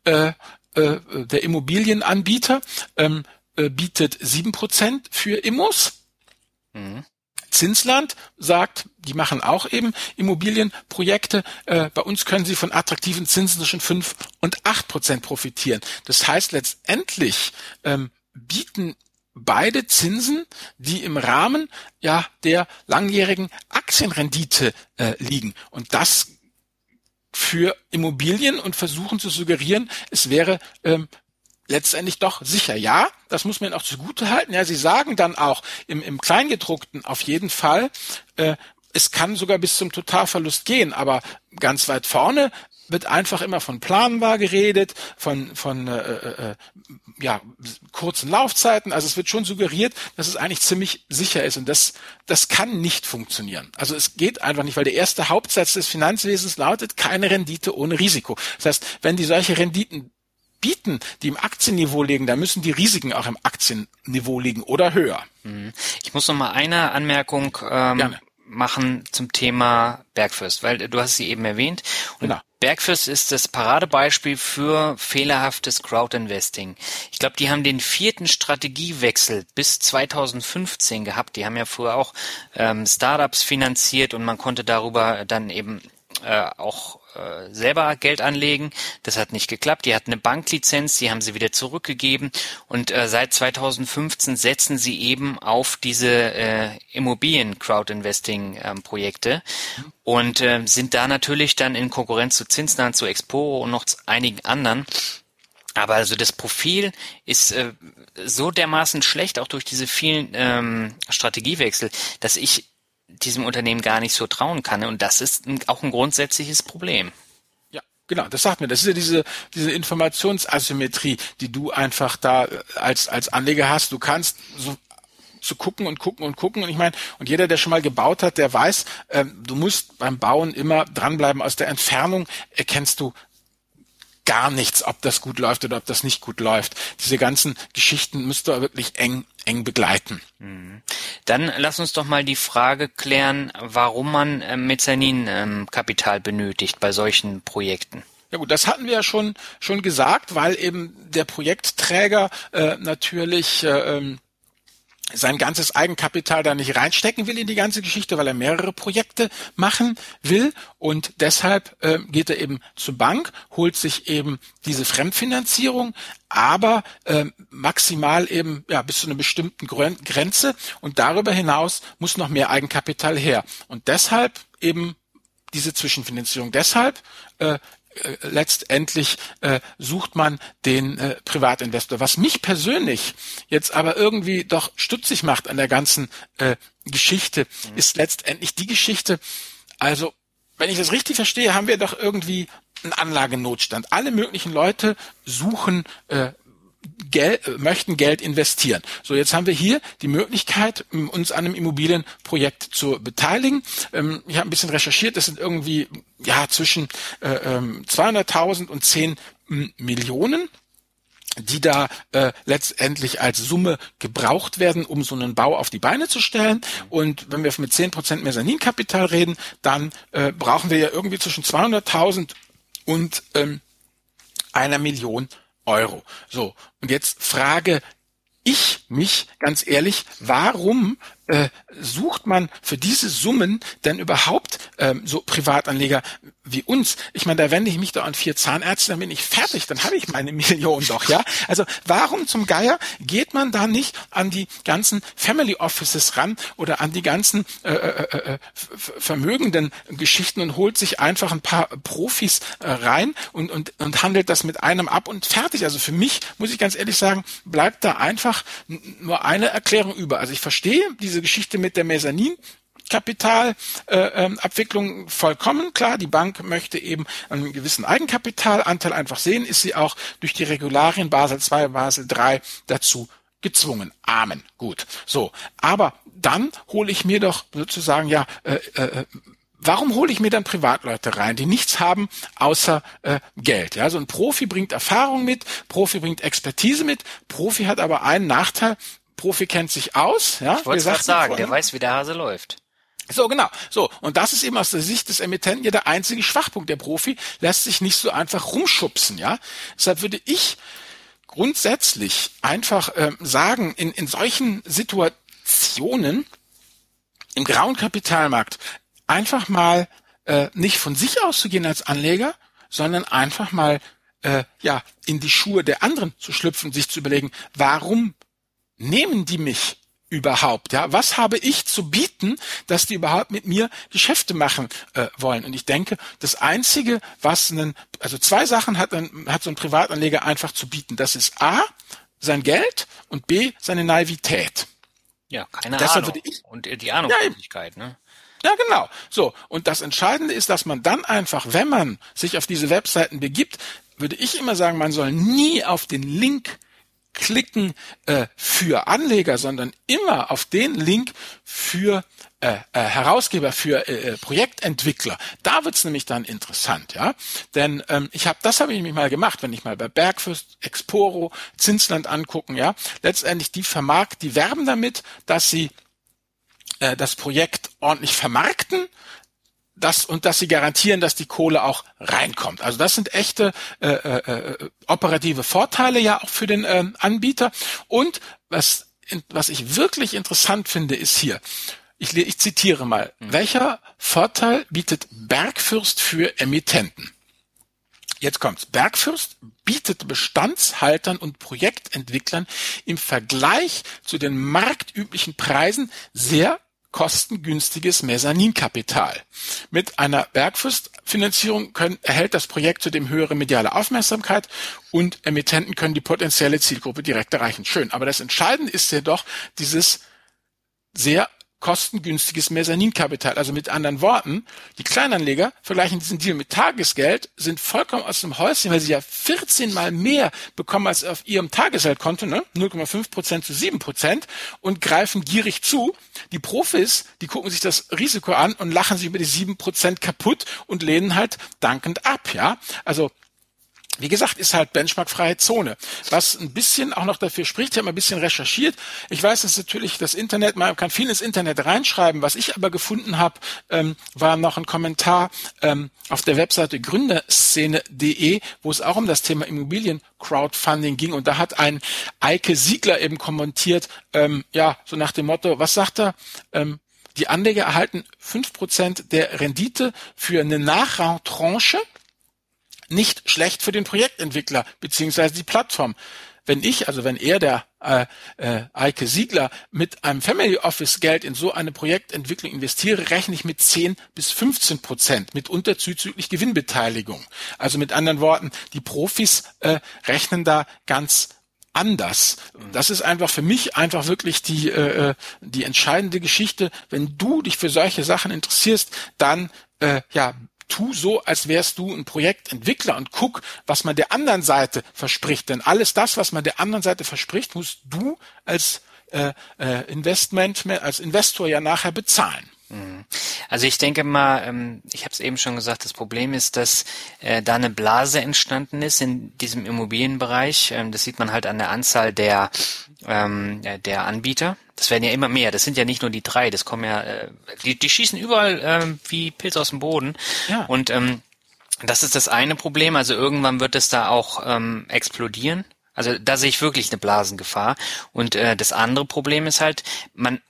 äh, äh, der Immobilienanbieter, ähm, äh, bietet 7 Prozent für Immos. Zinsland sagt, die machen auch eben Immobilienprojekte. Äh, bei uns können sie von attraktiven Zinsen zwischen fünf und acht Prozent profitieren. Das heißt letztendlich ähm, bieten beide Zinsen, die im Rahmen ja der langjährigen Aktienrendite äh, liegen. Und das für Immobilien und versuchen zu suggerieren, es wäre ähm, letztendlich doch sicher. Ja, das muss man auch zugute halten. Ja, Sie sagen dann auch im, im Kleingedruckten auf jeden Fall, äh, es kann sogar bis zum Totalverlust gehen, aber ganz weit vorne wird einfach immer von planbar geredet, von, von äh, äh, äh, ja, kurzen Laufzeiten. Also es wird schon suggeriert, dass es eigentlich ziemlich sicher ist. Und das, das kann nicht funktionieren. Also es geht einfach nicht, weil der erste Hauptsatz des Finanzwesens lautet, keine Rendite ohne Risiko. Das heißt, wenn die solche Renditen bieten, die im Aktienniveau liegen, da müssen die Risiken auch im Aktienniveau liegen oder höher. Mhm. Ich muss noch mal eine Anmerkung ähm, machen zum Thema Bergfürst, weil du hast sie eben erwähnt. Und genau. Bergfürst ist das Paradebeispiel für fehlerhaftes Crowdinvesting. Ich glaube, die haben den vierten Strategiewechsel bis 2015 gehabt. Die haben ja früher auch ähm, Startups finanziert und man konnte darüber dann eben äh, auch äh, selber Geld anlegen. Das hat nicht geklappt. Die hatten eine Banklizenz, die haben sie wieder zurückgegeben und äh, seit 2015 setzen sie eben auf diese äh, Immobilien-Crowd-Investing-Projekte ähm, und äh, sind da natürlich dann in Konkurrenz zu Zinsland, zu Expo und noch zu einigen anderen. Aber also das Profil ist äh, so dermaßen schlecht, auch durch diese vielen ähm, Strategiewechsel, dass ich diesem Unternehmen gar nicht so trauen kann. Und das ist ein, auch ein grundsätzliches Problem. Ja, Genau, das sagt mir. Das ist ja diese, diese Informationsasymmetrie, die du einfach da äh, als, als Anleger hast. Du kannst so zu gucken und gucken und gucken. Und ich meine, und jeder, der schon mal gebaut hat, der weiß, ähm, du musst beim Bauen immer dranbleiben. Aus der Entfernung erkennst du gar nichts, ob das gut läuft oder ob das nicht gut läuft. Diese ganzen Geschichten müsst ihr wirklich eng, eng begleiten. Mhm. Dann lass uns doch mal die Frage klären, warum man äh, Mezzaninkapital ähm, benötigt bei solchen Projekten. Ja gut, das hatten wir ja schon schon gesagt, weil eben der Projektträger äh, natürlich äh, ähm, sein ganzes Eigenkapital da nicht reinstecken will in die ganze Geschichte, weil er mehrere Projekte machen will. Und deshalb äh, geht er eben zur Bank, holt sich eben diese Fremdfinanzierung, aber äh, maximal eben ja bis zu einer bestimmten Grenze. Und darüber hinaus muss noch mehr Eigenkapital her. Und deshalb eben diese Zwischenfinanzierung. Deshalb äh, letztendlich äh, sucht man den äh, Privatinvestor. Was mich persönlich jetzt aber irgendwie doch stutzig macht an der ganzen äh, Geschichte, mhm. ist letztendlich die Geschichte, also wenn ich das richtig verstehe, haben wir doch irgendwie einen Anlagenotstand. Alle möglichen Leute suchen äh, Geld, äh, möchten Geld investieren. So, jetzt haben wir hier die Möglichkeit, uns an einem Immobilienprojekt zu beteiligen. Ähm, ich habe ein bisschen recherchiert, das sind irgendwie ja zwischen 200.000 äh, und 10 Millionen die da äh, letztendlich als Summe gebraucht werden, um so einen Bau auf die Beine zu stellen. Und wenn wir mit 10% Mezzaninkapital reden, dann äh, brauchen wir ja irgendwie zwischen 200.000 und ähm, einer Million Euro. So, und jetzt frage ich mich ganz ehrlich, warum äh, sucht man für diese Summen denn überhaupt ähm, so Privatanleger wie uns? Ich meine, da wende ich mich doch an vier Zahnärzte, dann bin ich fertig, dann habe ich meine Million doch, ja? Also warum zum Geier geht man da nicht an die ganzen Family Offices ran oder an die ganzen äh, äh, äh, äh vermögenden Geschichten und holt sich einfach ein paar Profis äh, rein und, und, und handelt das mit einem ab und fertig. Also für mich, muss ich ganz ehrlich sagen, bleibt da einfach nur eine Erklärung über. Also ich verstehe diese diese Geschichte mit der Mezzanin Kapitalabwicklung äh, ähm, vollkommen klar. Die Bank möchte eben einen gewissen Eigenkapitalanteil einfach sehen, ist sie auch durch die Regularien Basel II, Basel III dazu gezwungen. Amen. Gut. So. Aber dann hole ich mir doch sozusagen ja, äh, äh, warum hole ich mir dann Privatleute rein, die nichts haben außer äh, Geld? Ja, so ein Profi bringt Erfahrung mit, Profi bringt Expertise mit, Profi hat aber einen Nachteil, Profi kennt sich aus. Ja, ich wollte gerade sagen, der weiß, wie der Hase läuft. So, genau. So. Und das ist eben aus der Sicht des Emittenten ja der einzige Schwachpunkt. Der Profi lässt sich nicht so einfach rumschubsen, ja. Deshalb würde ich grundsätzlich einfach ähm, sagen, in, in solchen Situationen im grauen Kapitalmarkt einfach mal äh, nicht von sich auszugehen als Anleger, sondern einfach mal äh, ja in die Schuhe der anderen zu schlüpfen, sich zu überlegen, warum nehmen die mich überhaupt? Ja, was habe ich zu bieten, dass die überhaupt mit mir Geschäfte machen äh, wollen? Und ich denke, das einzige, was einen, also zwei Sachen hat, ein, hat so ein Privatanleger einfach zu bieten. Das ist A, sein Geld und B, seine Naivität. Ja, keine Deshalb Ahnung. Ich, und die Ahnungslosigkeit, ja, ne? Ja, genau. So. Und das Entscheidende ist, dass man dann einfach, wenn man sich auf diese Webseiten begibt, würde ich immer sagen, man soll nie auf den Link klicken äh, für Anleger, sondern immer auf den Link für äh, äh, Herausgeber für äh, äh, Projektentwickler. Da wird's nämlich dann interessant, ja. Denn ähm, ich habe, das habe ich mich mal gemacht, wenn ich mal bei Bergfürst, Exporo, Zinsland angucken, ja. Letztendlich die Vermarkt, die werben damit, dass sie äh, das Projekt ordentlich vermarkten, das und dass sie garantieren, dass die Kohle auch reinkommt. Also das sind echte äh, äh, äh, operative Vorteile ja auch für den äh, Anbieter. Und was was ich wirklich interessant finde, ist hier ich, ich zitiere mal, mhm. welcher Vorteil bietet Bergfürst für Emittenten? Jetzt kommt's. Bergfürst bietet Bestandshaltern und Projektentwicklern im Vergleich zu den marktüblichen Preisen sehr kostengünstiges Mezzaninkapital. Mit einer Bergfürstfinanzierung können, erhält das Projekt zudem höhere mediale Aufmerksamkeit und Emittenten können die potenzielle Zielgruppe direkt erreichen. Schön. Aber das Entscheidende ist jedoch dieses sehr kostengünstiges Mezzaninkapital. Also mit anderen Worten, die Kleinanleger vergleichen diesen Deal mit Tagesgeld, sind vollkommen aus dem Häuschen, weil sie ja 14 mal mehr bekommen als auf ihrem Tagesgeldkonto, ne? 0,5 Prozent zu 7 Prozent und greifen gierig zu. Die Profis, die gucken sich das Risiko an und lachen sich über die 7 Prozent kaputt und lehnen halt dankend ab, ja? Also wie gesagt, ist halt benchmarkfreie Zone. Was ein bisschen auch noch dafür spricht, ich habe mal ein bisschen recherchiert. Ich weiß, dass natürlich das Internet, man kann viel ins Internet reinschreiben. Was ich aber gefunden habe, ähm, war noch ein Kommentar ähm, auf der Webseite gründerszene.de, wo es auch um das Thema Immobilien-Crowdfunding ging. Und da hat ein Eike Siegler eben kommentiert, ähm, ja, so nach dem Motto, was sagt er? Ähm, die Anleger erhalten fünf Prozent der Rendite für eine Nachrangtranche nicht schlecht für den Projektentwickler beziehungsweise die Plattform. Wenn ich, also wenn er, der äh, äh, Eike Siegler, mit einem Family Office Geld in so eine Projektentwicklung investiere, rechne ich mit 10 bis 15 Prozent, mitunter zuzüglich Gewinnbeteiligung. Also mit anderen Worten, die Profis äh, rechnen da ganz anders. Das ist einfach für mich einfach wirklich die äh, äh die entscheidende Geschichte. Wenn du dich für solche Sachen interessierst, dann äh, ja tu so, als wärst du ein Projektentwickler und guck, was man der anderen Seite verspricht. Denn alles das, was man der anderen Seite verspricht, musst du als äh, äh, Investment, als Investor ja nachher bezahlen. Mhm. Also ich denke mal, ähm, ich habe es eben schon gesagt, das Problem ist, dass äh, da eine Blase entstanden ist in diesem Immobilienbereich. Ähm, das sieht man halt an der Anzahl der ähm, der Anbieter. Das werden ja immer mehr. Das sind ja nicht nur die drei. Das kommen ja, äh, die, die schießen überall wie Pilz aus dem Boden. Ja. Und das ist das eine Problem. Also irgendwann wird es da auch explodieren. Also da sehe ich wirklich eine Blasengefahr. Und äh, das andere Problem ist halt, man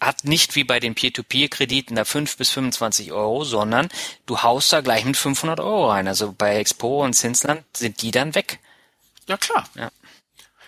hat nicht wie bei den Peer-to-Peer-Krediten da 5 bis 25 Euro, sondern du haust da gleich mit 500 Euro rein. Also bei Expo und Zinsland sind die dann weg. Ja, klar. Ja.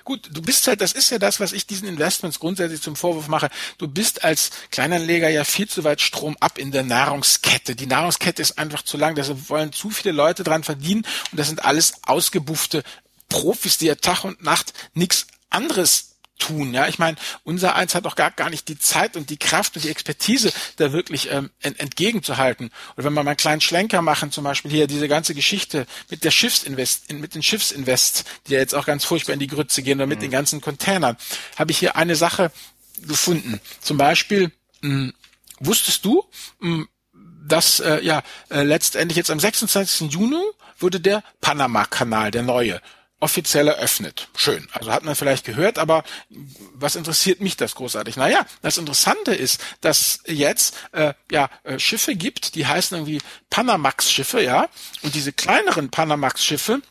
Gut, du bist halt, das ist ja das, was ich diesen Investments grundsätzlich zum Vorwurf mache. Du bist als Kleinanleger ja viel zu weit Strom ab in der Nahrungskette. Die Nahrungskette ist einfach zu lang, da wollen zu viele Leute dran verdienen und das sind alles ausgebuffte Profis, die ja Tag und Nacht nichts anderes tun. Ja, ich meine, unser Eins hat doch gar, gar nicht die Zeit und die Kraft und die Expertise, da wirklich ähm, ent, entgegenzuhalten. Oder wenn wir mal einen kleinen Schlenker machen, zum Beispiel hier diese ganze Geschichte mit der Schiffsinvest, mit den Schiffsinvest, die ja jetzt auch ganz furchtbar in die Grütze gehen, oder mit mhm. den ganzen Containern, habe ich hier eine Sache gefunden. Zum Beispiel, mh, hm, wusstest du, mh, hm, dass äh, ja äh, letztendlich jetzt am 26. Juni wurde der Panama-Kanal, der neue, offiziell eröffnet. Schön. Also hat man vielleicht gehört, aber was interessiert mich das großartig? Naja, das Interessante ist, dass jetzt äh, ja äh, Schiffe gibt, die heißen irgendwie Panamax-Schiffe, ja, und diese kleineren Panamax-Schiffe,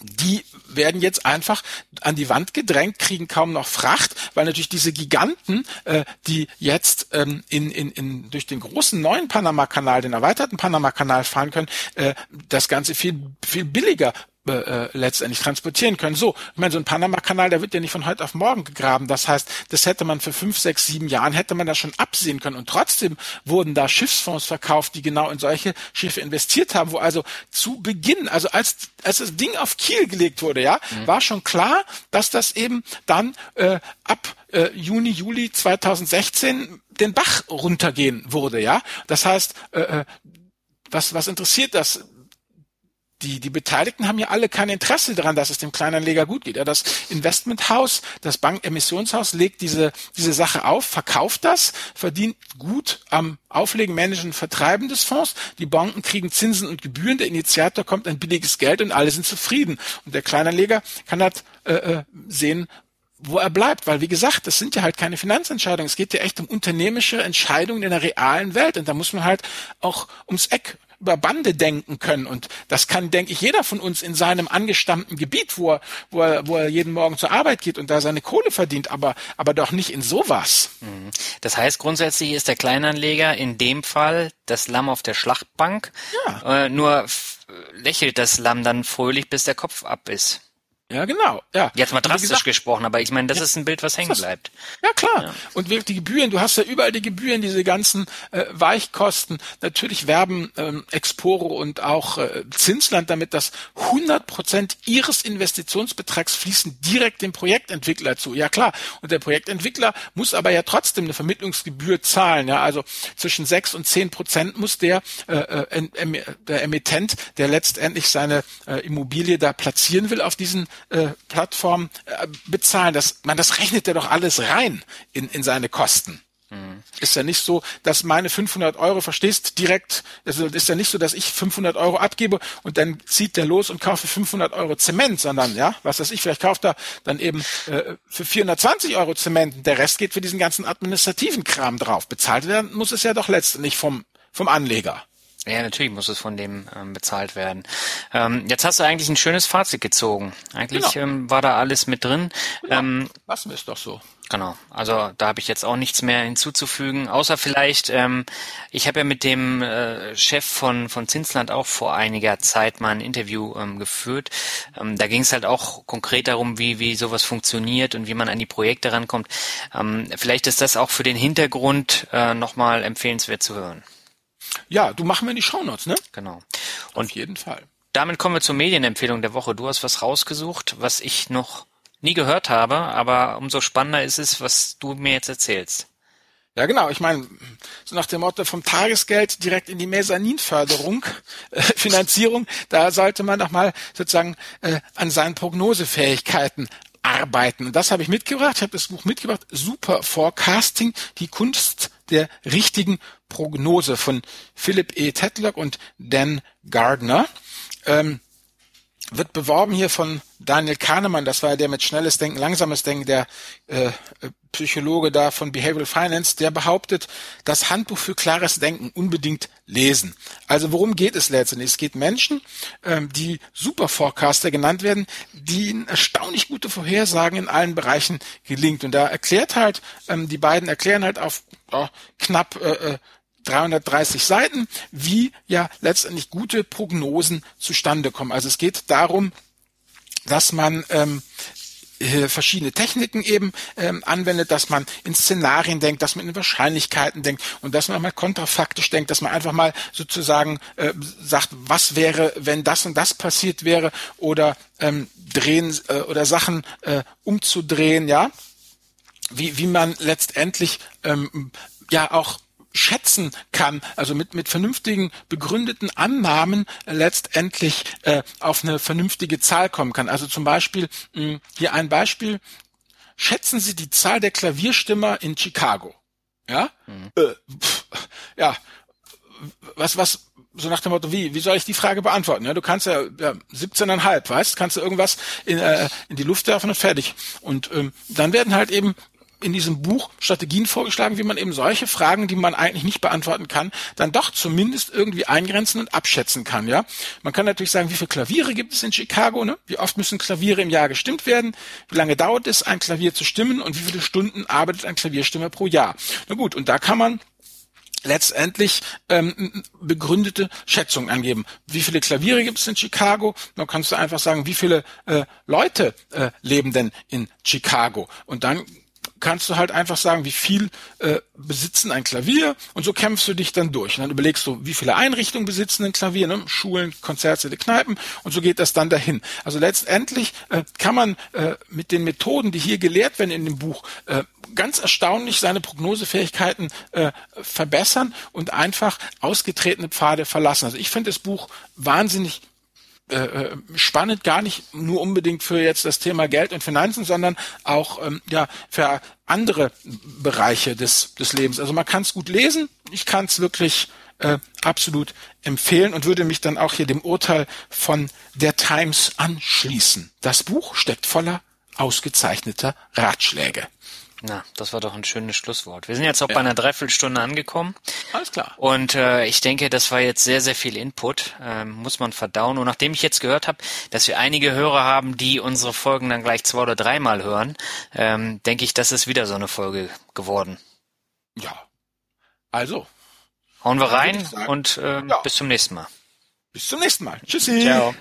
die werden jetzt einfach an die Wand gedrängt, kriegen kaum noch Fracht, weil natürlich diese Giganten, äh, die jetzt ähm, in, in, in, durch den großen neuen Panama-Kanal, den erweiterten Panama-Kanal fahren können, äh, das Ganze viel, viel billiger äh, letztendlich transportieren können. So, ich meine, so ein Panama-Kanal, der wird ja nicht von heute auf morgen gegraben. Das heißt, das hätte man für fünf, sechs, sieben Jahren hätte man das schon absehen können. Und trotzdem wurden da Schiffsfonds verkauft, die genau in solche Schiffe investiert haben, wo also zu Beginn, also als als das Ding auf Kiel gelegt wurde, ja, mhm. war schon klar, dass das eben dann äh, ab äh, Juni, Juli 2016 den Bach runtergehen wurde, ja. Das heißt, äh, äh was, was interessiert das? Die, die Beteiligten haben ja alle kein Interesse daran, dass es dem Kleinanleger gut geht. Ja, das Investmenthaus, das Bankemissionshaus legt diese, diese Sache auf, verkauft das, verdient gut am Auflegen, Managen, Vertreiben des Fonds. Die Banken kriegen Zinsen und Gebühren, der Initiator kommt ein billiges Geld und alle sind zufrieden. Und der Kleinanleger kann halt äh, äh sehen, wo er bleibt, weil wie gesagt, das sind ja halt keine Finanzentscheidungen. Es geht ja echt um unternehmische Entscheidungen in der realen Welt und da muss man halt auch ums Eck über Bande denken können. Und das kann, denke ich, jeder von uns in seinem angestammten Gebiet, wo er, wo er, wo er jeden Morgen zur Arbeit geht und da seine Kohle verdient, aber, aber doch nicht in sowas. Mhm. Das heißt, grundsätzlich ist der Kleinanleger in dem Fall das Lamm auf der Schlachtbank. Ja. Äh, nur lächelt das Lamm dann fröhlich, bis der Kopf ab ist. Ja, genau. Ja. Jetzt mal drastisch gesagt, gesprochen, aber ich meine, das ja, ist ein Bild, was hängen bleibt. Ja, klar. Ja. Und die Gebühren, du hast ja überall die Gebühren, diese ganzen äh, Weichkosten. Natürlich werben ähm, Exporo und auch äh, Zinsland damit, dass 100 Prozent ihres Investitionsbetrags fließen direkt dem Projektentwickler zu. Ja, klar. Und der Projektentwickler muss aber ja trotzdem eine Vermittlungsgebühr zahlen. Ja, also zwischen 6 und 10 Prozent muss der, äh, äh, der Emittent, der letztendlich seine äh, Immobilie da platzieren will auf diesen äh, Plattform äh, bezahlen. Das, man, das rechnet er doch alles rein in, in seine Kosten. Mhm. Ist ja nicht so, dass meine 500 Euro, verstehst, direkt, also ist ja nicht so, dass ich 500 Euro abgebe und dann zieht der los und kaufe 500 Euro Zement, sondern, ja, was weiß ich, vielleicht kauft er dann eben äh, für 420 Euro Zement. Der Rest geht für diesen ganzen administrativen Kram drauf. Bezahlt werden muss es ja doch letztendlich vom, vom Anleger. Ja, natürlich muss es von dem ähm, bezahlt werden. Ähm, jetzt hast du eigentlich ein schönes Fazit gezogen. Eigentlich genau. ähm, war da alles mit drin. Genau. Ähm, Lassen wir es doch so. Genau, also da habe ich jetzt auch nichts mehr hinzuzufügen, außer vielleicht, ähm, ich habe ja mit dem äh, Chef von, von Zinsland auch vor einiger Zeit mal ein Interview ähm, geführt. Ähm, da ging es halt auch konkret darum, wie, wie sowas funktioniert und wie man an die Projekte rankommt. Ähm, vielleicht ist das auch für den Hintergrund äh, nochmal empfehlenswert zu hören. Ja, du machen wir in die Shownotes, ne? Genau. Und Auf jeden Fall. Damit kommen wir zur Medienempfehlung der Woche. Du hast was rausgesucht, was ich noch nie gehört habe, aber umso spannender ist es, was du mir jetzt erzählst. Ja, genau. Ich meine, so nach dem Motto vom Tagesgeld direkt in die Mezzaninförderung, äh, Finanzierung, da sollte man doch mal sozusagen äh, an seinen Prognosefähigkeiten arbeiten. Und das habe ich mitgebracht. Ich habe das Buch mitgebracht. Super Forecasting, die Kunst der richtigen Prognose von Philip E. Tetlock und Dan Gardner. Ähm, wird beworben hier von Daniel Kahnemann, das war der mit schnelles Denken, langsames Denken, der äh, Psychologe da von Behavioral Finance, der behauptet, das Handbuch für klares Denken unbedingt lesen. Also worum geht es letztendlich? Es geht Menschen, ähm, die Superforecaster genannt werden, die in erstaunlich gute Vorhersagen in allen Bereichen gelingt. Und da erklärt halt, ähm, die beiden erklären halt auf oh, knapp äh, 330 äh, Seiten, wie ja letztendlich gute Prognosen zustande kommen. Also es geht darum, dass man ähm, äh, verschiedene Techniken eben ähm, anwendet, dass man in Szenarien denkt, dass man in Wahrscheinlichkeiten denkt und dass man mal kontrafaktisch denkt, dass man einfach mal sozusagen äh, sagt, was wäre, wenn das und das passiert wäre oder ähm, drehen äh, oder Sachen äh, umzudrehen, ja, wie wie man letztendlich ähm, ja auch schätzen kann, also mit, mit vernünftigen begründeten Annahmen letztendlich äh, auf eine vernünftige Zahl kommen kann. Also zum Beispiel, mh, hier ein Beispiel, schätzen Sie die Zahl der Klavierstimmer in Chicago. Ja? Mhm. Äh, pff, ja, was, was, so nach dem Motto, wie, wie soll ich die Frage beantworten? Ja, du kannst ja, ja 17,5, weißt, kannst du irgendwas in, äh, in die Luft werfen und fertig. Und ähm, dann werden halt eben in diesem Buch Strategien vorgeschlagen, wie man eben solche Fragen, die man eigentlich nicht beantworten kann, dann doch zumindest irgendwie eingrenzen und abschätzen kann, ja. Man kann natürlich sagen, wie viele Klaviere gibt es in Chicago, ne? Wie oft müssen Klaviere im Jahr gestimmt werden? Wie lange dauert es, ein Klavier zu stimmen? Und wie viele Stunden arbeitet ein Klavierstimmer pro Jahr? Na gut, und da kann man letztendlich ähm, begründete Schätzungen angeben. Wie viele Klaviere gibt es in Chicago? Dann kannst du einfach sagen, wie viele äh, Leute äh, leben denn in Chicago? Und dann kannst du halt einfach sagen, wie viel äh, besitzen ein Klavier und so kämpfst du dich dann durch. Und dann überlegst du, wie viele Einrichtungen besitzen ein Klavier, ne? Schulen, Konzertsäle, Kneipen und so geht das dann dahin. Also letztendlich äh, kann man äh, mit den Methoden, die hier gelehrt werden in dem Buch, äh, ganz erstaunlich seine Prognosefähigkeiten äh, verbessern und einfach ausgetretene Pfade verlassen. Also ich finde das Buch wahnsinnig äh, äh, spannend gar nicht nur unbedingt für jetzt das Thema Geld und Finanzen, sondern auch ähm, ja für andere Bereiche des, des Lebens. Also man kann es gut lesen. Ich kann es wirklich äh, absolut empfehlen und würde mich dann auch hier dem Urteil von der Times anschließen. Das Buch steckt voller ausgezeichneter Ratschläge. Na, das war doch ein schönes Schlusswort. Wir sind jetzt auch ja. bei einer Dreiviertelstunde angekommen. Alles klar. Und äh, ich denke, das war jetzt sehr, sehr viel Input. Ähm, muss man verdauen. Und nachdem ich jetzt gehört habe, dass wir einige Hörer haben, die unsere Folgen dann gleich zwei oder dreimal hören, ähm, denke ich, das ist wieder so eine Folge geworden. Ja. Also. Hauen wir rein und ähm, ja. bis zum nächsten Mal. Bis zum nächsten Mal. Tschüssi. Ciao.